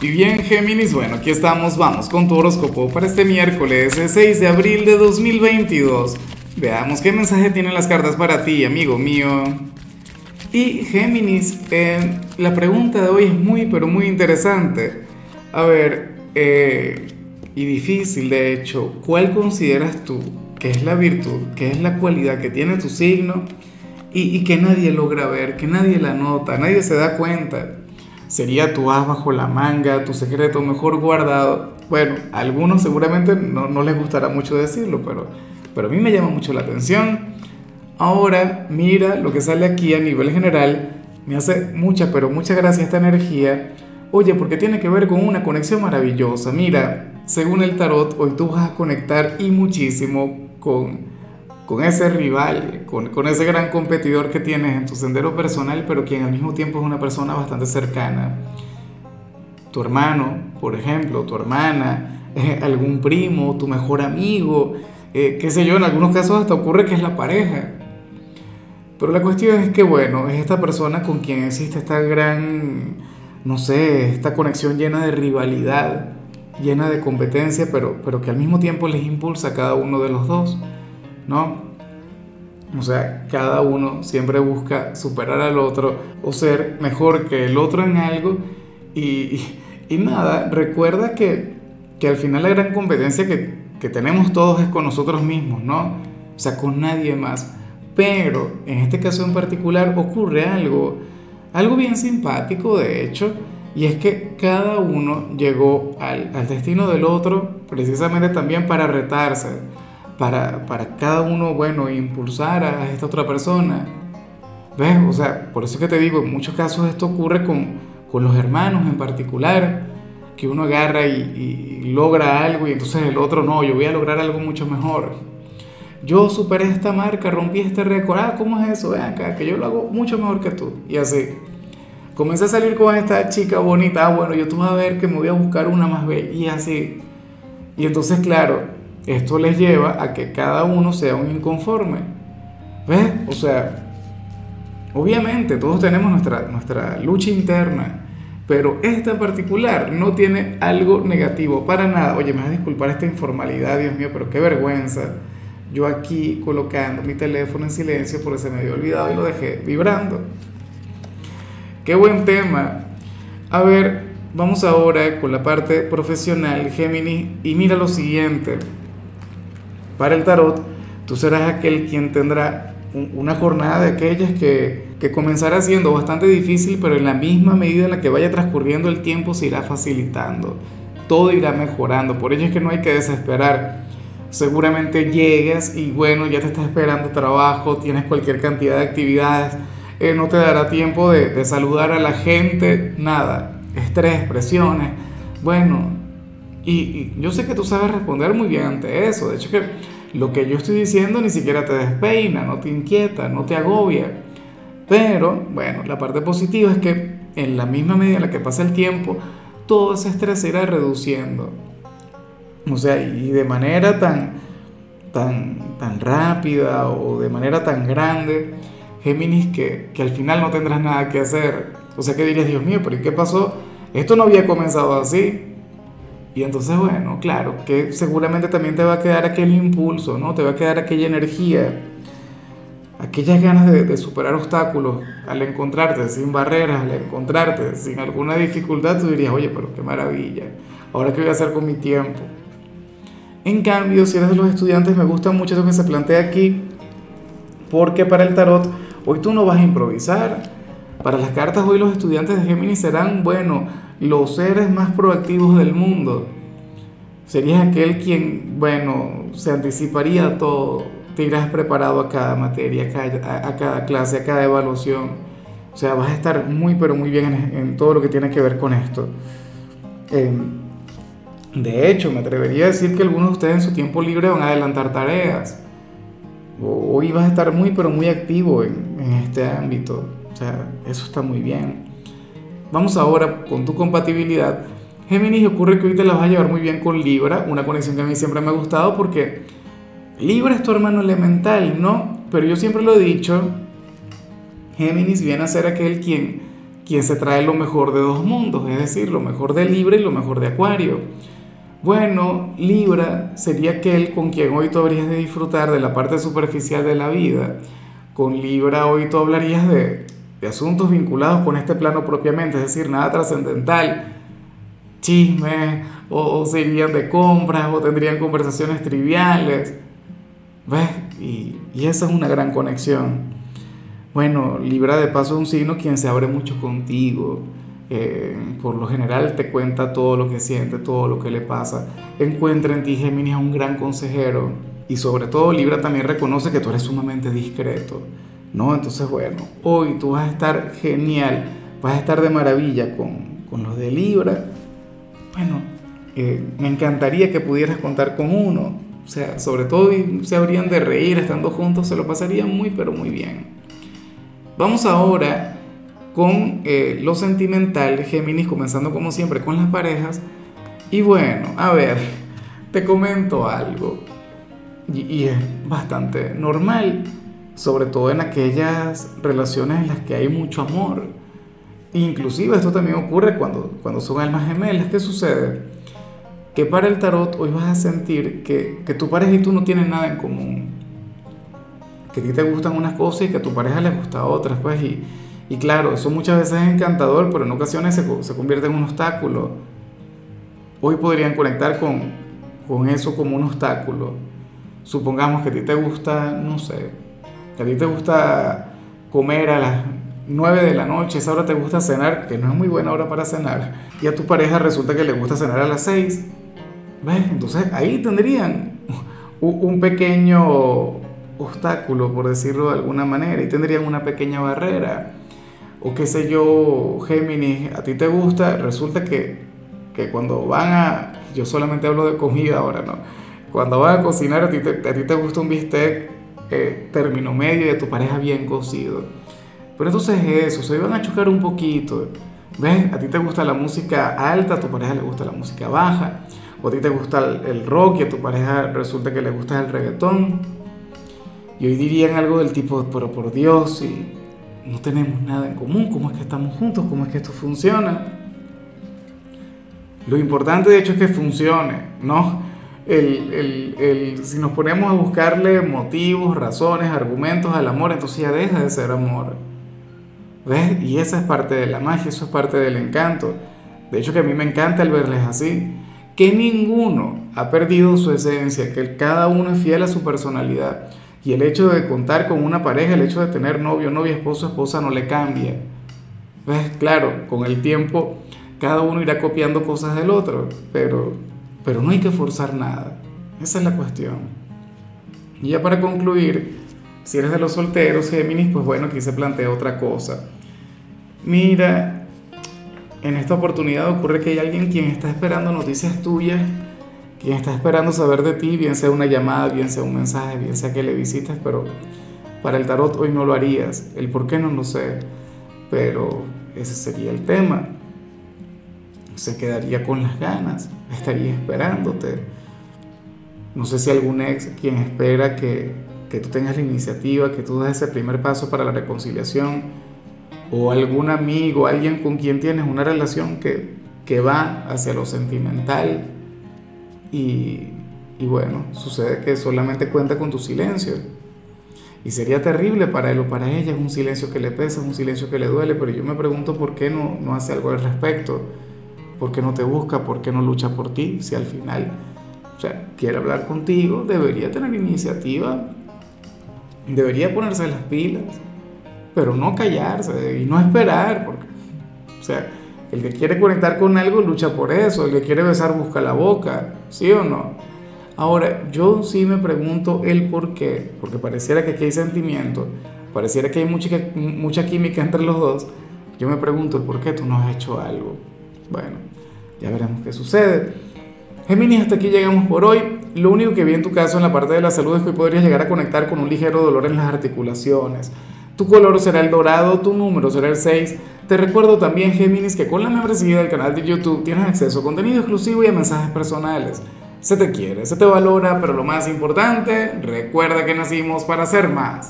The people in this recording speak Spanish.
Y bien, Géminis, bueno, aquí estamos, vamos con tu horóscopo para este miércoles 6 de abril de 2022. Veamos qué mensaje tienen las cartas para ti, amigo mío. Y Géminis, eh, la pregunta de hoy es muy, pero muy interesante. A ver, eh, y difícil de hecho, ¿cuál consideras tú que es la virtud, que es la cualidad que tiene tu signo y que nadie logra ver, que nadie la nota, nadie se da cuenta? Sería tu as bajo la manga, tu secreto mejor guardado. Bueno, a algunos seguramente no, no, les gustará mucho decirlo, pero, pero a mí me llama mucho la atención. Ahora, mira lo que sale aquí a nivel general. Me hace mucha, pero mucha gracia esta energía. Oye, porque tiene que ver con una conexión maravillosa. Mira, según el tarot, hoy tú vas a conectar y muchísimo con con ese rival, con, con, ese gran competidor que tienes en tu sendero personal, pero quien al mismo tiempo es una persona bastante cercana. Tu hermano, por ejemplo, tu hermana, eh, algún primo, tu mejor amigo, eh, qué sé yo, en algunos casos hasta ocurre que es la pareja. Pero la cuestión es que, bueno, es esta persona con quien existe esta gran, no sé, esta conexión llena de rivalidad, llena de competencia, pero, pero que al mismo tiempo les impulsa a cada uno de los dos. ¿No? O sea, cada uno siempre busca superar al otro o ser mejor que el otro en algo y, nada, recuerda que, al final la gran competencia que, que tenemos todos es con nosotros mismos, ¿no? O sea, con nadie más. Pero en este caso en particular ocurre algo, algo bien simpático de hecho, y es que cada uno llegó al, al destino del otro precisamente también para retarse para, para cada uno, bueno, impulsar a esta otra persona. ¿Ves? O sea, por eso que te digo, en muchos casos esto ocurre con, con los hermanos en particular, que uno agarra y, y, logra algo y entonces el otro no, yo voy a lograr algo mucho mejor. Yo superé esta marca, rompí este récord, ah, ¿cómo es eso? Ven acá, que yo lo hago mucho mejor que tú. Y así. Comencé a salir con esta chica bonita, ah, bueno, yo tú vas a ver que me voy a buscar una más bella. Y así. Y entonces, claro, esto les lleva a que cada uno sea un inconforme. ¿Ves? O sea, obviamente todos tenemos nuestra, nuestra lucha interna, pero esta particular no tiene algo negativo para nada. Oye, me vas a disculpar esta informalidad, Dios mío, pero qué vergüenza. Yo aquí colocando mi teléfono en silencio porque se me había olvidado y lo dejé vibrando. Qué buen tema. A ver, vamos ahora con la parte profesional, Géminis, y mira lo siguiente. Para el tarot, tú serás aquel quien tendrá una jornada de aquellas que, que comenzará siendo bastante difícil, pero en la misma medida en la que vaya transcurriendo el tiempo se irá facilitando, todo irá mejorando, por ello es que no hay que desesperar. Seguramente llegues y bueno, ya te está esperando trabajo, tienes cualquier cantidad de actividades, eh, no te dará tiempo de, saludar a la gente, nada, estrés, presiones, bueno, y, yo sé que tú sabes responder muy bien ante eso. De hecho, que lo que yo estoy diciendo ni siquiera te despeina, no te inquieta, no te agobia. Pero, bueno, la parte positiva es que en la misma medida en la que pasa el tiempo, todo ese estrés se irá reduciendo. O sea, y de manera tan, tan, tan rápida o de manera tan grande, Géminis, que, que al final no tendrás nada que hacer. O sea, que dirías, Dios mío, pero ¿y qué pasó? Esto no había comenzado así. Y entonces, bueno, claro, que seguramente también te va a quedar aquel impulso, ¿no? Te va a quedar aquella energía, aquellas ganas de, de, superar obstáculos al encontrarte sin barreras, al encontrarte sin alguna dificultad, tú dirías, oye, pero qué maravilla, ahora qué voy a hacer con mi tiempo. En cambio, si eres de los estudiantes, me gusta mucho eso que se plantea aquí, porque para el tarot, hoy tú no vas a improvisar. Para las cartas, hoy los estudiantes de Géminis serán, bueno, los seres más proactivos del mundo. Serías aquel quien, bueno, se anticiparía a todo, te irás preparado a cada materia, a cada, clase, a cada evaluación. O sea, vas a estar muy, pero muy bien en, todo lo que tiene que ver con esto. Eh, de hecho, me atrevería a decir que algunos de ustedes en su tiempo libre van a adelantar tareas. Hoy vas a estar muy, pero muy activo en este ámbito. O sea, eso está muy bien. Vamos ahora con tu compatibilidad. Géminis, ocurre que hoy te la vas a llevar muy bien con Libra, una conexión que a mí siempre me ha gustado porque Libra es tu hermano elemental, ¿no? Pero yo siempre lo he dicho, Géminis viene a ser aquel quien, quien se trae lo mejor de dos mundos, es decir, lo mejor de Libra y lo mejor de Acuario. Bueno, Libra sería aquel con quien hoy tú habrías de disfrutar de la parte superficial de la vida. Con Libra hoy tú hablarías de, de asuntos vinculados con este plano propiamente, es decir, nada trascendental, chisme, o, serían de compras, o tendrían conversaciones triviales. ¿Ves? Y, y esa es una gran conexión. Bueno, Libra de paso es un signo quien se abre mucho contigo. Eh, por lo general te cuenta todo lo que siente, todo lo que le pasa. Encuentra en ti, Géminis, a un gran consejero. Y sobre todo, Libra también reconoce que tú eres sumamente discreto. ¿No? Entonces, bueno, hoy tú vas a estar genial, vas a estar de maravilla con, con los de Libra. Bueno, eh, me encantaría que pudieras contar con uno. O sea, sobre todo se habrían de reír estando juntos, se lo pasarían muy, pero muy bien. Vamos ahora con eh, lo sentimental, Géminis, comenzando como siempre con las parejas. Y bueno, a ver, te comento algo. Y, es bastante normal, sobre todo en aquellas relaciones en las que hay mucho amor. Inclusive esto también ocurre cuando, cuando son almas gemelas. ¿Qué sucede? Que para el tarot hoy vas a sentir que, que tu pareja y tú no tienen nada en común que a ti te gustan unas cosas y que a tu pareja le gusta otras, pues, y, y claro, eso muchas veces es encantador, pero en ocasiones se, se convierte en un obstáculo. Hoy podrían conectar con, con eso como un obstáculo. Supongamos que a ti te gusta, no sé, a ti te gusta comer a las 9 de la noche, esa hora te gusta cenar, que no es muy buena hora para cenar, y a tu pareja resulta que le gusta cenar a las 6. ¿Ves? Entonces ahí tendrían un pequeño obstáculo, por decirlo de alguna manera, y tendrían una pequeña barrera. O qué sé yo, Géminis, a ti te gusta, resulta que, que cuando van a, yo solamente hablo de comida ahora, ¿no? Cuando van a cocinar, a ti te, a ti te gusta un bistec eh, término medio y de tu pareja bien cocido. Pero entonces eso, se iban a chocar un poquito. ¿Ves? A ti te gusta la música alta, a tu pareja le gusta la música baja. O a ti te gusta el, rock y a tu pareja resulta que le gusta el reggaetón y hoy dirían algo del tipo, pero por Dios, si no tenemos nada en común, ¿cómo es que estamos juntos? ¿Cómo es que esto funciona? Lo importante de hecho es que funcione, ¿no? El, el, el, si nos ponemos a buscarle motivos, razones, argumentos al amor, entonces ya deja de ser amor. ¿Ves? Y esa es parte de la magia, eso es parte del encanto. De hecho que a mí me encanta el verles así. Que ninguno ha perdido su esencia, que cada uno es fiel a su personalidad. Y el hecho de contar con una pareja, el hecho de tener novio, novia, esposo, esposa, no le cambia. Pues claro, con el tiempo cada uno irá copiando cosas del otro, pero, pero no hay que forzar nada. Esa es la cuestión. Y ya para concluir, si eres de los solteros, Géminis, pues bueno, aquí se plantea otra cosa. Mira, en esta oportunidad ocurre que hay alguien quien está esperando noticias tuyas quien está esperando saber de ti, bien sea una llamada, bien sea un mensaje, bien sea que le visites, pero para el tarot hoy no lo harías. El por qué no lo sé, pero ese sería el tema. Se quedaría con las ganas, estaría esperándote. No sé si algún ex quien espera que, que tú tengas la iniciativa, que tú des ese primer paso para la reconciliación, o algún amigo, alguien con quien tienes una relación que, que va hacia lo sentimental y, bueno, sucede que solamente cuenta con tu silencio. Y sería terrible para él o para ella, es un silencio que le pesa, es un silencio que le duele, pero yo me pregunto por qué no, no hace algo al respecto, por qué no te busca, por qué no lucha por ti, si al final, o sea, quiere hablar contigo, debería tener iniciativa, debería ponerse las pilas, pero no callarse y no esperar, porque, o sea, el que quiere conectar con algo lucha por eso, el que quiere besar busca la boca, ¿sí o no? Ahora, yo sí me pregunto el por qué, porque pareciera que aquí hay sentimiento, pareciera que hay mucha, mucha química entre los dos. Yo me pregunto el por qué tú no has hecho algo. Bueno, ya veremos qué sucede. Géminis, hasta aquí llegamos por hoy. Lo único que vi en tu caso en la parte de la salud es que podrías llegar a conectar con un ligero dolor en las articulaciones. Tu color será el dorado, tu número será el 6. Te recuerdo también, Géminis, que con la membresía del canal de YouTube tienes acceso a contenido exclusivo y a mensajes personales. Se te quiere, se te valora, pero lo más importante, recuerda que nacimos para ser más.